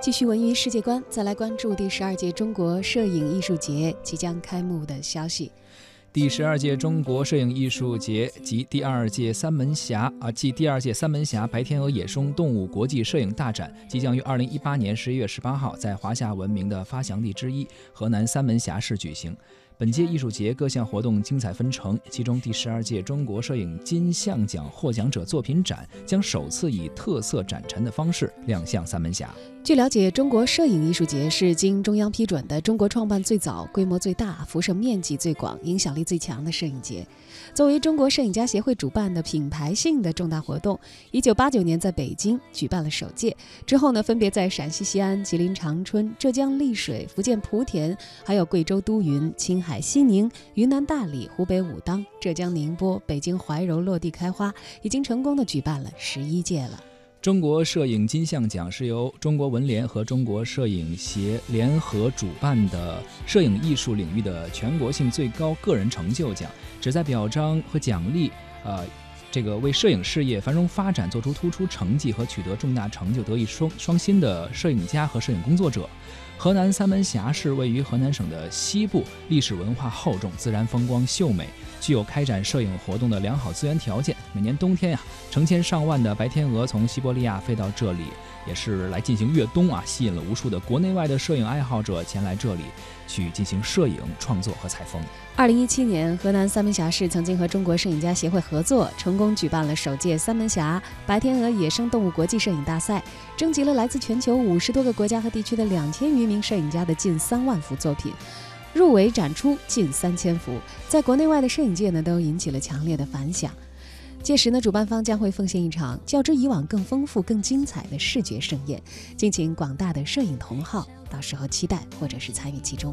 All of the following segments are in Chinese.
继续文娱世界观，再来关注第十二届中国摄影艺术节即将开幕的消息。第十二届中国摄影艺术节及第二届三门峡啊，继第二届三门峡白天鹅野生动物国际摄影大展，即将于二零一八年十一月十八号在华夏文明的发祥地之一河南三门峡市举行。本届艺术节各项活动精彩纷呈，其中第十二届中国摄影金像奖获奖者作品展将首次以特色展陈的方式亮相三门峡。据了解，中国摄影艺术节是经中央批准的中国创办最早、规模最大、辐射面积最广、影响力最强的摄影节。作为中国摄影家协会主办的品牌性的重大活动，一九八九年在北京举办了首届，之后呢，分别在陕西西安、吉林长春、浙江丽水、福建莆田，还有贵州都匀、青海海西宁、云南大理、湖北武当、浙江宁波、北京怀柔落地开花，已经成功的举办了十一届了。中国摄影金像奖是由中国文联和中国摄影协联合主办的摄影艺术领域的全国性最高个人成就奖，旨在表彰和奖励，呃，这个为摄影事业繁荣发展做出突出成绩和取得重大成就、德艺双双馨的摄影家和摄影工作者。河南三门峡市位于河南省的西部，历史文化厚重，自然风光秀美，具有开展摄影活动的良好资源条件。每年冬天呀，成千上万的白天鹅从西伯利亚飞到这里，也是来进行越冬啊，吸引了无数的国内外的摄影爱好者前来这里去进行摄影创作和采风。二零一七年，河南三门峡市曾经和中国摄影家协会合作，成功举办了首届三门峡白天鹅野生动物国际摄影大赛，征集了来自全球五十多个国家和地区的两千余名摄影家的近三万幅作品，入围展出近三千幅，在国内外的摄影界呢都引起了强烈的反响。届时呢，主办方将会奉献一场较之以往更丰富、更精彩的视觉盛宴，敬请广大的摄影同好到时候期待或者是参与其中。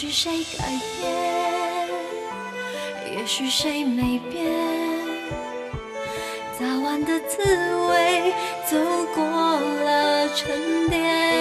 许谁改变，也许谁没变，早晚的滋味，走过了沉淀。